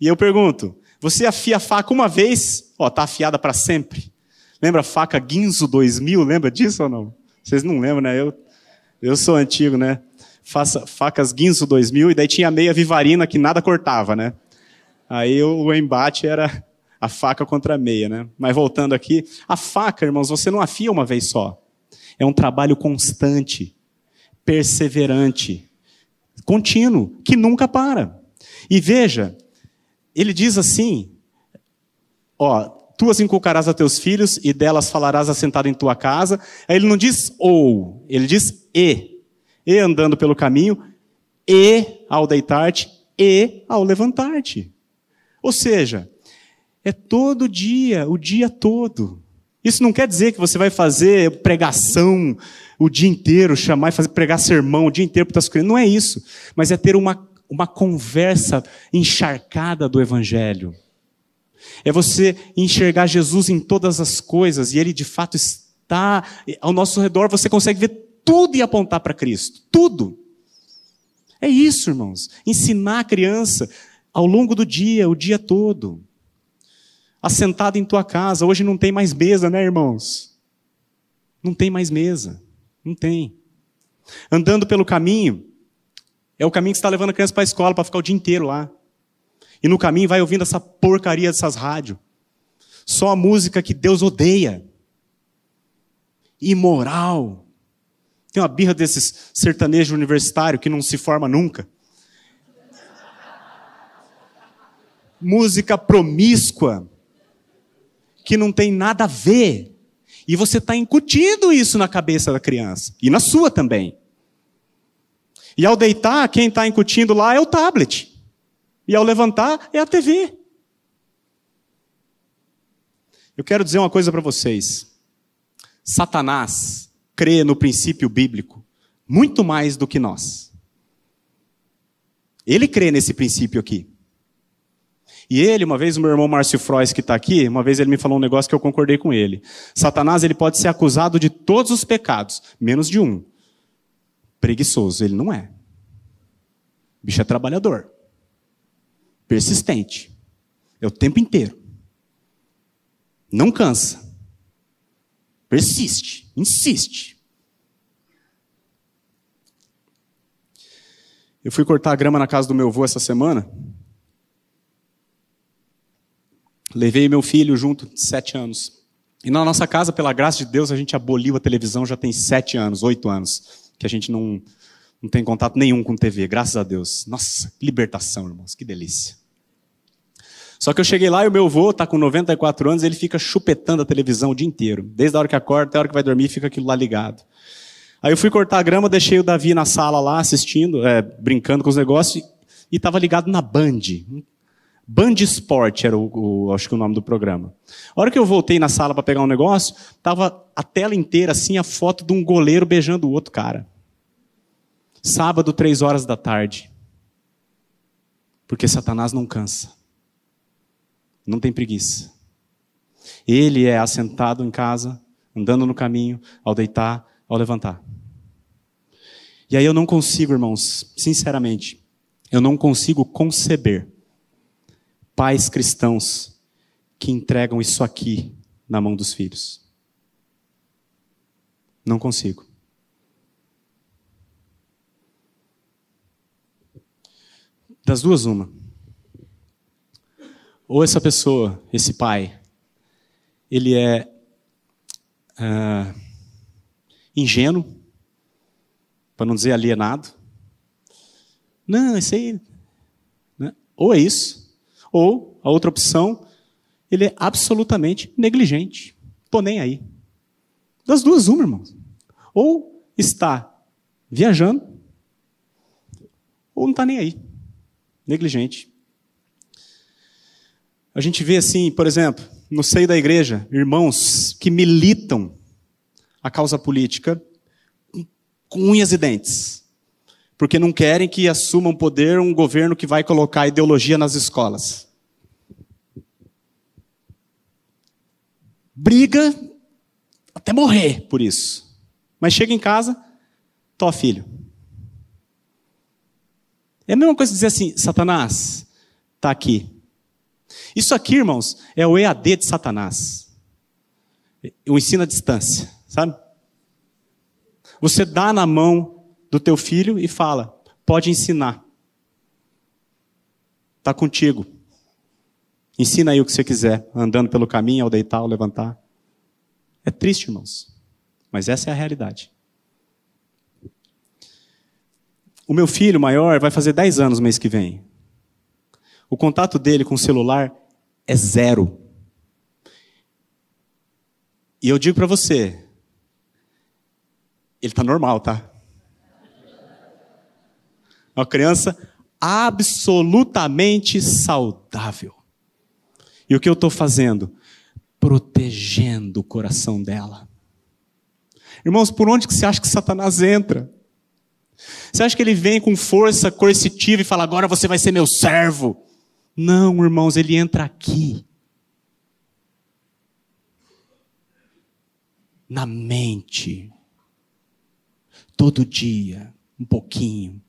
E eu pergunto: você afia a faca uma vez, ó, tá afiada para sempre. Lembra a faca Guinzo 2000? Lembra disso ou não? Vocês não lembram, né? Eu eu sou antigo, né? Faça, facas Guinso 2000, e daí tinha meia vivarina que nada cortava, né? Aí o, embate era a faca contra a meia, né? Mas voltando aqui, a faca, irmãos, você não afia uma vez só. É um trabalho constante, perseverante, contínuo, que nunca para. E veja, ele diz assim: ó, tu as inculcarás a teus filhos e delas falarás assentado em tua casa. Aí ele não diz ou, ele diz e. E andando pelo caminho, e ao deitar-te, e ao levantar-te. Ou seja, é todo dia, o dia todo. Isso não quer dizer que você vai fazer pregação o dia inteiro, chamar e fazer pregar sermão o dia inteiro para as crianças. Não é isso. Mas é ter uma, uma conversa encharcada do Evangelho. É você enxergar Jesus em todas as coisas e Ele de fato está ao nosso redor. Você consegue ver tudo e apontar para Cristo. Tudo. É isso, irmãos. Ensinar a criança ao longo do dia, o dia todo. Assentado em tua casa. Hoje não tem mais mesa, né, irmãos? Não tem mais mesa. Não tem. Andando pelo caminho, é o caminho que está levando a criança para a escola, para ficar o dia inteiro lá. E no caminho vai ouvindo essa porcaria dessas rádios. Só a música que Deus odeia. Imoral. Tem uma birra desses sertanejos universitários que não se forma nunca. Música promíscua, que não tem nada a ver. E você está incutindo isso na cabeça da criança. E na sua também. E ao deitar, quem está incutindo lá é o tablet. E ao levantar, é a TV. Eu quero dizer uma coisa para vocês. Satanás crê no princípio bíblico muito mais do que nós. Ele crê nesse princípio aqui. E ele, uma vez, o meu irmão Márcio Frois, que está aqui, uma vez ele me falou um negócio que eu concordei com ele. Satanás, ele pode ser acusado de todos os pecados, menos de um. Preguiçoso, ele não é. O bicho é trabalhador. Persistente. É o tempo inteiro. Não cansa. Persiste, insiste. Eu fui cortar a grama na casa do meu avô essa semana. Levei meu filho junto, sete anos. E na nossa casa, pela graça de Deus, a gente aboliu a televisão já tem sete anos, oito anos, que a gente não, não tem contato nenhum com TV, graças a Deus. Nossa, que libertação, irmãos, que delícia. Só que eu cheguei lá e o meu avô está com 94 anos, ele fica chupetando a televisão o dia inteiro. Desde a hora que acorda até a hora que vai dormir, fica aquilo lá ligado. Aí eu fui cortar a grama, deixei o Davi na sala lá assistindo, é, brincando com os negócios, e estava ligado na Band. Band Sport era o, o, acho que o nome do programa. A hora que eu voltei na sala para pegar um negócio, tava a tela inteira assim a foto de um goleiro beijando o outro cara. Sábado, três horas da tarde. Porque Satanás não cansa. Não tem preguiça. Ele é assentado em casa, andando no caminho, ao deitar, ao levantar. E aí eu não consigo, irmãos, sinceramente, eu não consigo conceber pais cristãos que entregam isso aqui na mão dos filhos. Não consigo. Das duas, uma. Ou essa pessoa, esse pai, ele é uh, ingênuo, para não dizer alienado. Não, isso aí. Né? Ou é isso, ou, a outra opção, ele é absolutamente negligente. Tô nem aí. Das duas, uma, irmão. Ou está viajando, ou não está nem aí. Negligente. A gente vê assim, por exemplo, no seio da igreja, irmãos que militam a causa política com unhas e dentes porque não querem que assumam poder um governo que vai colocar ideologia nas escolas. Briga até morrer por isso. Mas chega em casa, tô filho. É a mesma coisa dizer assim, Satanás, está aqui. Isso aqui, irmãos, é o EAD de Satanás. O ensino à distância, sabe? Você dá na mão do teu filho e fala: pode ensinar. Está contigo. Ensina aí o que você quiser, andando pelo caminho, ao deitar, ao levantar. É triste, irmãos, mas essa é a realidade. O meu filho maior vai fazer 10 anos mês que vem. O contato dele com o celular é zero. E eu digo para você, ele está normal, tá? Uma criança absolutamente saudável. E o que eu estou fazendo? Protegendo o coração dela. Irmãos, por onde que você acha que Satanás entra? Você acha que ele vem com força coercitiva e fala, agora você vai ser meu servo? Não, irmãos, ele entra aqui. Na mente. Todo dia, um pouquinho,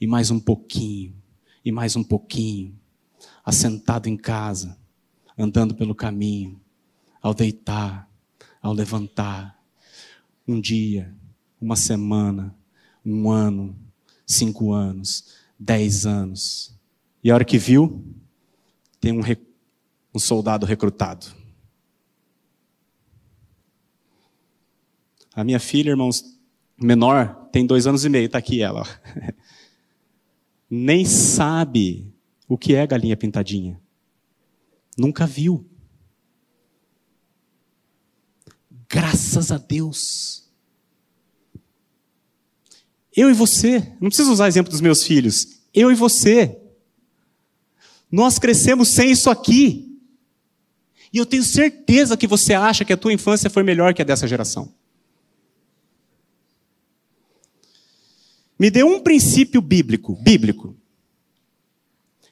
e mais um pouquinho, e mais um pouquinho. Assentado em casa, andando pelo caminho, ao deitar, ao levantar. Um dia, uma semana, um ano, cinco anos, dez anos. E a hora que viu, tem um, um soldado recrutado. A minha filha, irmãos, menor, tem dois anos e meio, está aqui ela. Nem sabe o que é galinha pintadinha. Nunca viu. Graças a Deus. Eu e você, não preciso usar exemplo dos meus filhos. Eu e você. Nós crescemos sem isso aqui. E eu tenho certeza que você acha que a tua infância foi melhor que a dessa geração. Me dê um princípio bíblico, bíblico,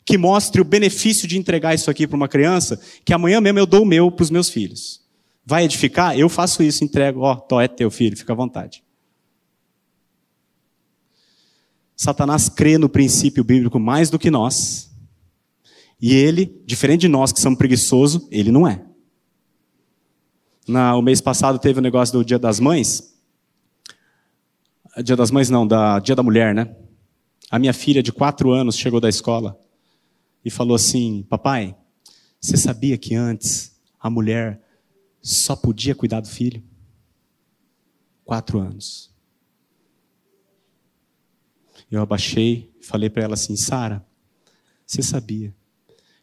que mostre o benefício de entregar isso aqui para uma criança, que amanhã mesmo eu dou o meu para os meus filhos. Vai edificar? Eu faço isso, entrego, ó, oh, é teu filho, fica à vontade. Satanás crê no princípio bíblico mais do que nós. E ele, diferente de nós que somos preguiçosos, ele não é. Na, o mês passado teve o negócio do Dia das Mães. Dia das Mães não, da Dia da Mulher, né? A minha filha de quatro anos chegou da escola e falou assim: Papai, você sabia que antes a mulher só podia cuidar do filho? Quatro anos. Eu abaixei e falei para ela assim: Sara, você sabia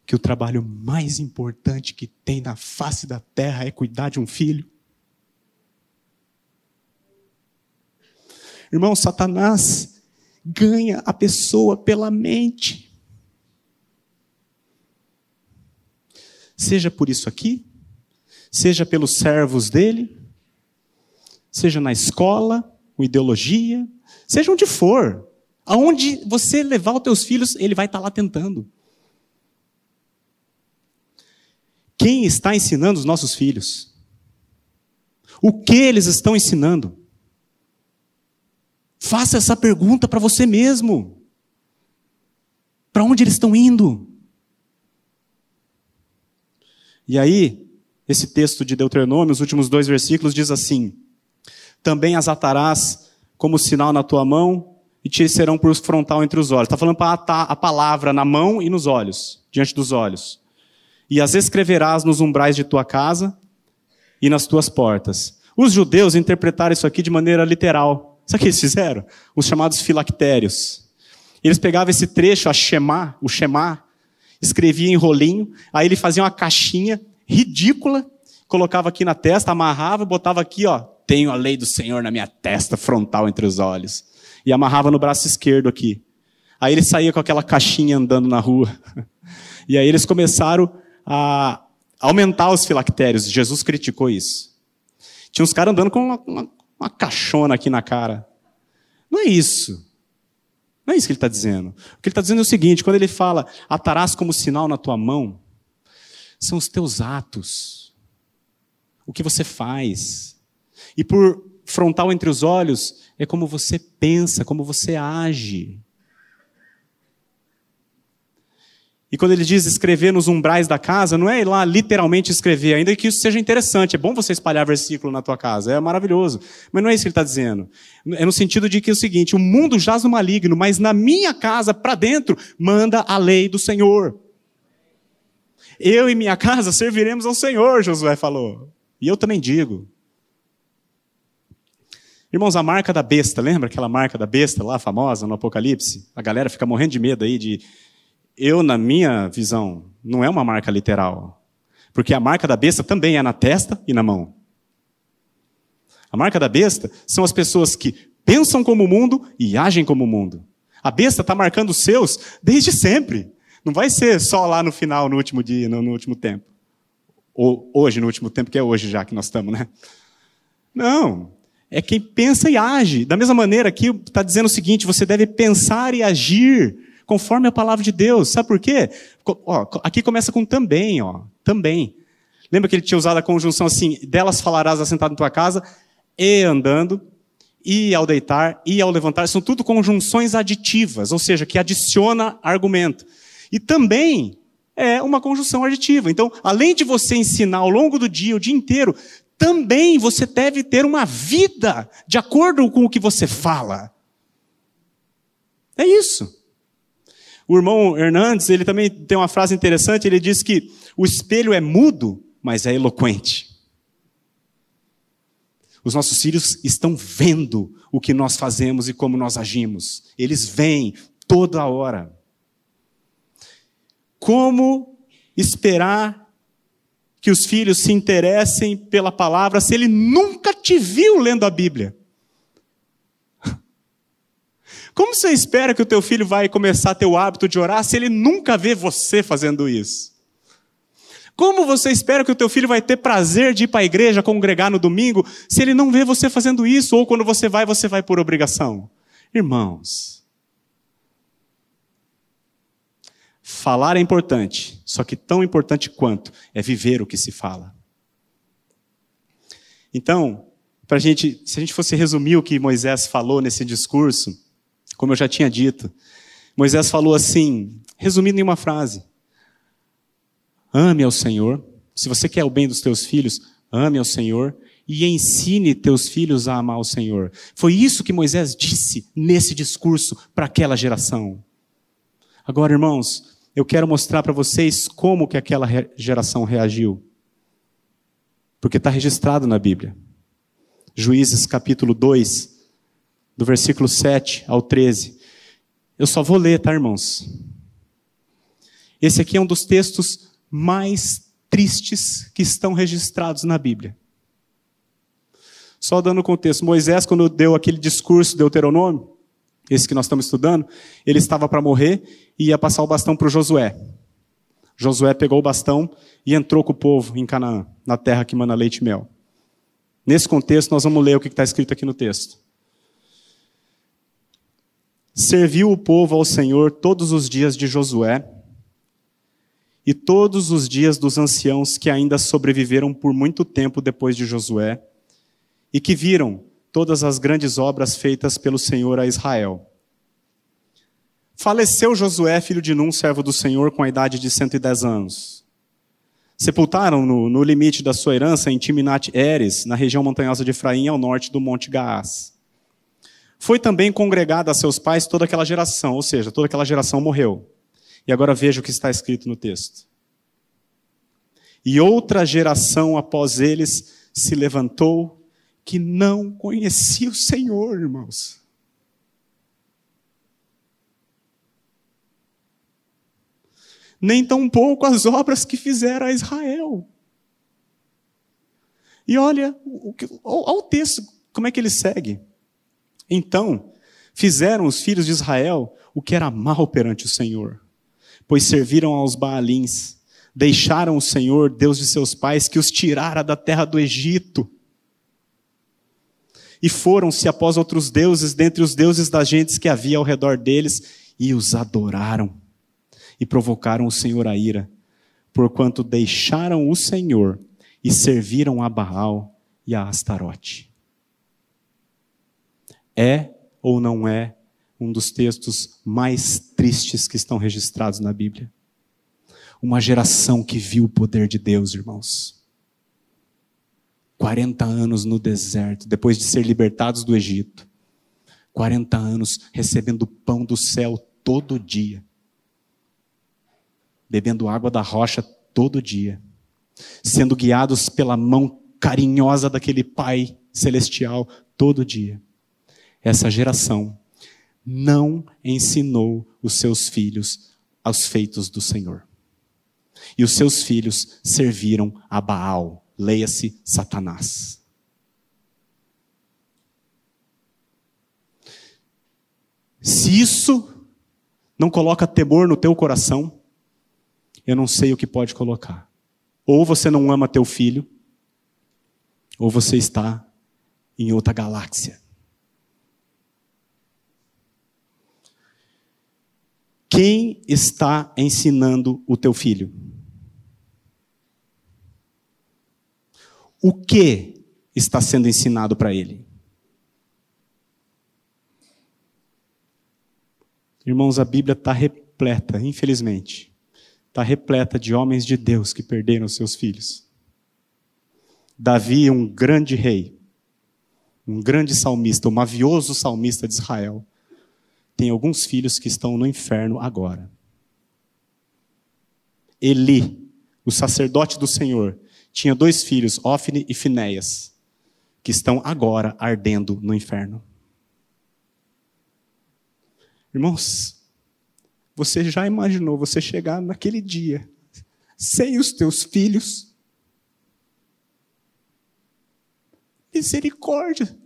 que o trabalho mais importante que tem na face da terra é cuidar de um filho? Irmão, Satanás ganha a pessoa pela mente. Seja por isso aqui, seja pelos servos dele, seja na escola, com ideologia, seja onde for. Aonde você levar os teus filhos, ele vai estar lá tentando. Quem está ensinando os nossos filhos? O que eles estão ensinando? Faça essa pergunta para você mesmo. Para onde eles estão indo? E aí, esse texto de Deuteronômio, os últimos dois versículos, diz assim: Também as atarás como sinal na tua mão e te serão por frontal entre os olhos. Está falando para atar a palavra na mão e nos olhos, diante dos olhos. E as escreverás nos umbrais de tua casa e nas tuas portas. Os judeus interpretaram isso aqui de maneira literal. Sabe o que eles fizeram? Os chamados filactérios. Eles pegavam esse trecho, a Shema, o Shema, escrevia em rolinho, aí ele fazia uma caixinha ridícula, colocava aqui na testa, amarrava, botava aqui, ó, tenho a lei do Senhor na minha testa, frontal entre os olhos. E amarrava no braço esquerdo aqui. Aí ele saía com aquela caixinha andando na rua. E aí eles começaram a aumentar os filactérios. Jesus criticou isso. Tinha uns caras andando com uma, uma, uma caixona aqui na cara. Não é isso. Não é isso que ele está dizendo. O que ele está dizendo é o seguinte: quando ele fala, atarás como sinal na tua mão, são os teus atos, o que você faz. E por frontal entre os olhos, é como você pensa, como você age. E quando ele diz escrever nos umbrais da casa, não é ir lá literalmente escrever, ainda que isso seja interessante. É bom você espalhar versículo na tua casa, é maravilhoso. Mas não é isso que ele está dizendo. É no sentido de que é o seguinte: o mundo jaz no maligno, mas na minha casa, para dentro, manda a lei do Senhor. Eu e minha casa serviremos ao Senhor, Josué falou. E eu também digo. Irmãos, a marca da besta, lembra aquela marca da besta lá, famosa no Apocalipse? A galera fica morrendo de medo aí de eu, na minha visão, não é uma marca literal. Porque a marca da besta também é na testa e na mão. A marca da besta são as pessoas que pensam como o mundo e agem como o mundo. A besta está marcando os seus desde sempre. Não vai ser só lá no final, no último dia, no, no último tempo. Ou hoje, no último tempo, que é hoje já que nós estamos, né? Não. É quem pensa e age. Da mesma maneira, aqui está dizendo o seguinte: você deve pensar e agir conforme a palavra de Deus. Sabe por quê? Ó, aqui começa com também, ó. Também. Lembra que ele tinha usado a conjunção assim: delas falarás assentado em tua casa, e andando, e ao deitar, e ao levantar. São tudo conjunções aditivas, ou seja, que adiciona argumento. E também é uma conjunção aditiva. Então, além de você ensinar ao longo do dia, o dia inteiro, também você deve ter uma vida de acordo com o que você fala. É isso. O irmão Hernandes, ele também tem uma frase interessante, ele diz que o espelho é mudo, mas é eloquente. Os nossos filhos estão vendo o que nós fazemos e como nós agimos. Eles veem toda hora. Como esperar que os filhos se interessem pela palavra se ele nunca te viu lendo a Bíblia? Como você espera que o teu filho vai começar a ter o hábito de orar se ele nunca vê você fazendo isso? Como você espera que o teu filho vai ter prazer de ir para a igreja, congregar no domingo, se ele não vê você fazendo isso, ou quando você vai, você vai por obrigação? Irmãos, falar é importante, só que tão importante quanto é viver o que se fala. Então, para gente, se a gente fosse resumir o que Moisés falou nesse discurso, como eu já tinha dito, Moisés falou assim, resumindo em uma frase: Ame ao Senhor. Se você quer o bem dos teus filhos, ame ao Senhor e ensine teus filhos a amar o Senhor. Foi isso que Moisés disse nesse discurso para aquela geração. Agora, irmãos, eu quero mostrar para vocês como que aquela geração reagiu. Porque está registrado na Bíblia. Juízes capítulo 2, do versículo 7 ao 13. Eu só vou ler, tá, irmãos? Esse aqui é um dos textos mais tristes que estão registrados na Bíblia. Só dando contexto, Moisés, quando deu aquele discurso de Deuteronômio, esse que nós estamos estudando, ele estava para morrer e ia passar o bastão para Josué. Josué pegou o bastão e entrou com o povo em Canaã, na terra que mana leite e mel. Nesse contexto, nós vamos ler o que está escrito aqui no texto. Serviu o povo ao Senhor todos os dias de Josué, e todos os dias dos anciãos que ainda sobreviveram por muito tempo depois de Josué, e que viram todas as grandes obras feitas pelo Senhor a Israel. Faleceu Josué, filho de Num, servo do Senhor, com a idade de 110 anos. Sepultaram-no no limite da sua herança em Timnat Eres, na região montanhosa de Efraim, ao norte do Monte Gaás. Foi também congregada a seus pais toda aquela geração, ou seja, toda aquela geração morreu. E agora veja o que está escrito no texto. E outra geração após eles se levantou que não conhecia o Senhor, irmãos. Nem tampouco as obras que fizeram a Israel. E olha, olha o texto, como é que ele segue. Então, fizeram os filhos de Israel o que era mal perante o Senhor pois serviram aos Baalins, deixaram o Senhor, Deus de seus pais, que os tirara da terra do Egito. E foram-se após outros deuses, dentre os deuses das gentes que havia ao redor deles, e os adoraram. E provocaram o Senhor a ira, porquanto deixaram o Senhor e serviram a Baal e a Astarote. É ou não é um dos textos mais tristes que estão registrados na Bíblia. Uma geração que viu o poder de Deus, irmãos. 40 anos no deserto, depois de ser libertados do Egito. 40 anos recebendo pão do céu todo dia. Bebendo água da rocha todo dia. Sendo guiados pela mão carinhosa daquele Pai celestial todo dia. Essa geração não ensinou os seus filhos aos feitos do Senhor. E os seus filhos serviram a Baal, leia-se Satanás. Se isso não coloca temor no teu coração, eu não sei o que pode colocar. Ou você não ama teu filho, ou você está em outra galáxia. Quem está ensinando o teu filho? O que está sendo ensinado para ele? Irmãos, a Bíblia está repleta, infelizmente, está repleta de homens de Deus que perderam seus filhos. Davi, um grande rei, um grande salmista, um mavioso salmista de Israel, tem alguns filhos que estão no inferno agora. Eli, o sacerdote do Senhor, tinha dois filhos, Ofne e Finéias, que estão agora ardendo no inferno. Irmãos, você já imaginou você chegar naquele dia sem os teus filhos? Misericórdia.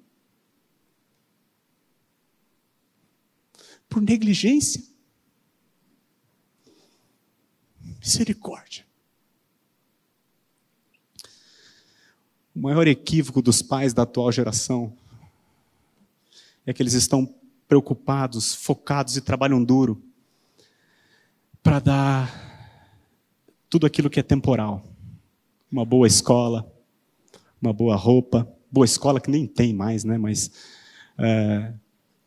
Por negligência. Misericórdia. O maior equívoco dos pais da atual geração é que eles estão preocupados, focados e trabalham duro para dar tudo aquilo que é temporal. Uma boa escola, uma boa roupa, boa escola que nem tem mais, né? Mas é,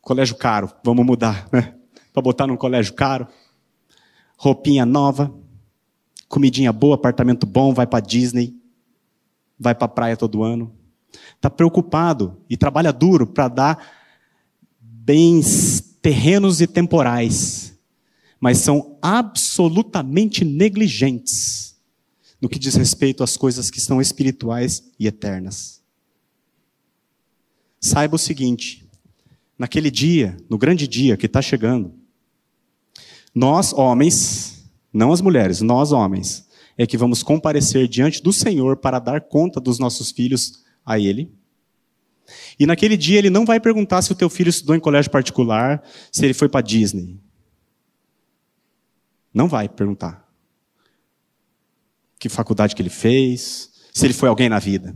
colégio caro, vamos mudar, né? Para botar num colégio caro, roupinha nova, comidinha boa, apartamento bom, vai para Disney, vai para praia todo ano. Está preocupado e trabalha duro para dar bens terrenos e temporais, mas são absolutamente negligentes no que diz respeito às coisas que são espirituais e eternas. Saiba o seguinte: naquele dia, no grande dia que está chegando, nós, homens, não as mulheres, nós, homens, é que vamos comparecer diante do Senhor para dar conta dos nossos filhos a Ele e naquele dia ele não vai perguntar se o teu filho estudou em colégio particular, se ele foi para Disney. Não vai perguntar. Que faculdade que ele fez, se ele foi alguém na vida.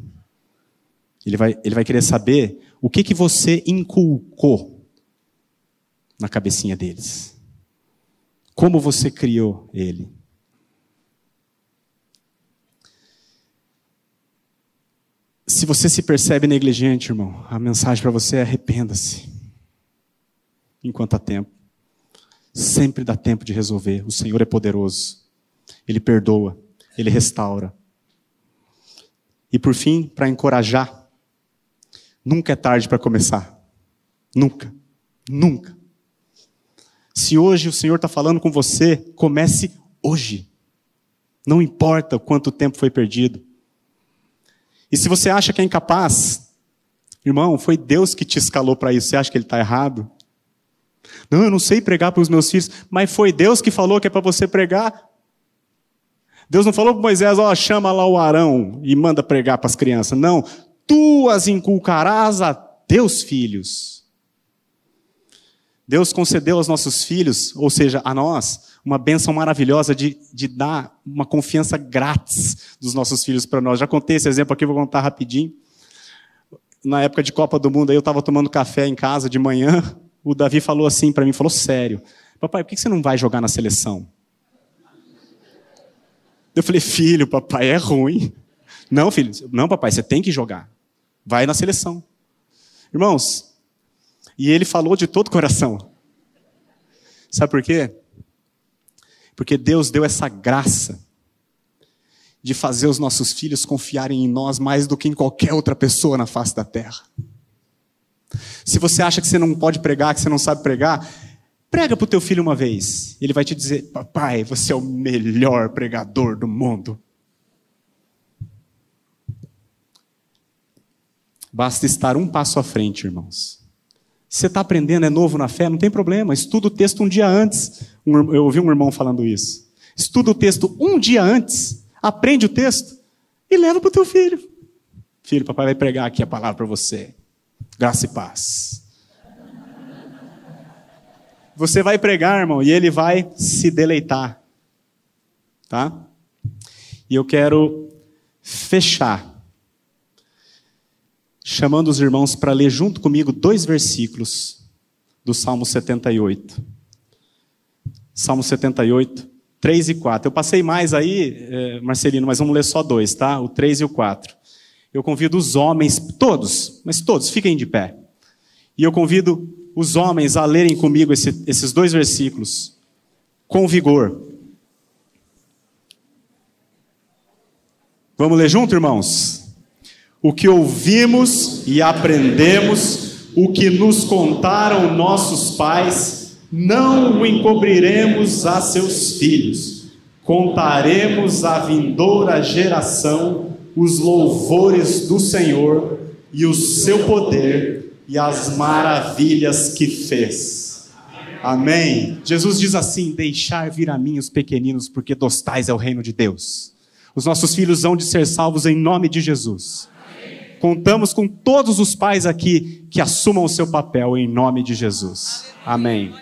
Ele vai, ele vai querer saber o que, que você inculcou na cabecinha deles. Como você criou ele. Se você se percebe negligente, irmão, a mensagem para você é arrependa-se. Enquanto há tempo. Sempre dá tempo de resolver. O Senhor é poderoso. Ele perdoa, ele restaura. E por fim, para encorajar, nunca é tarde para começar. Nunca. Nunca. Se hoje o Senhor está falando com você, comece hoje. Não importa quanto tempo foi perdido. E se você acha que é incapaz, irmão, foi Deus que te escalou para isso. Você acha que ele está errado? Não, eu não sei pregar para os meus filhos, mas foi Deus que falou que é para você pregar. Deus não falou para Moisés, ó, chama lá o Arão e manda pregar para as crianças. Não, tu as inculcarás a teus filhos. Deus concedeu aos nossos filhos, ou seja, a nós, uma bênção maravilhosa de, de dar uma confiança grátis dos nossos filhos para nós. Já contei esse exemplo aqui, vou contar rapidinho. Na época de Copa do Mundo, eu estava tomando café em casa de manhã, o Davi falou assim para mim, falou sério, papai, por que você não vai jogar na seleção? Eu falei, filho, papai, é ruim. Não, filho, não, papai, você tem que jogar. Vai na seleção. Irmãos, e ele falou de todo o coração. Sabe por quê? Porque Deus deu essa graça de fazer os nossos filhos confiarem em nós mais do que em qualquer outra pessoa na face da terra. Se você acha que você não pode pregar, que você não sabe pregar, prega para o teu filho uma vez. Ele vai te dizer: Papai, você é o melhor pregador do mundo. Basta estar um passo à frente, irmãos. Se você está aprendendo, é novo na fé, não tem problema. Estuda o texto um dia antes. Eu ouvi um irmão falando isso. Estuda o texto um dia antes, aprende o texto e leva para o teu filho. Filho, papai vai pregar aqui a palavra para você. Graça e paz. Você vai pregar, irmão, e ele vai se deleitar. Tá? E eu quero fechar chamando os irmãos para ler junto comigo dois versículos do Salmo 78. Salmo 78, 3 e 4. Eu passei mais aí, eh, Marcelino, mas vamos ler só dois, tá? O 3 e o 4. Eu convido os homens, todos, mas todos, fiquem de pé. E eu convido os homens a lerem comigo esse, esses dois versículos, com vigor. Vamos ler junto, irmãos? O que ouvimos e aprendemos, o que nos contaram nossos pais, não o encobriremos a seus filhos. Contaremos à vindoura geração os louvores do Senhor e o seu poder e as maravilhas que fez. Amém. Jesus diz assim: Deixar vir a mim os pequeninos, porque dos tais é o reino de Deus. Os nossos filhos hão de ser salvos em nome de Jesus. Contamos com todos os pais aqui que assumam o seu papel em nome de Jesus. Amém.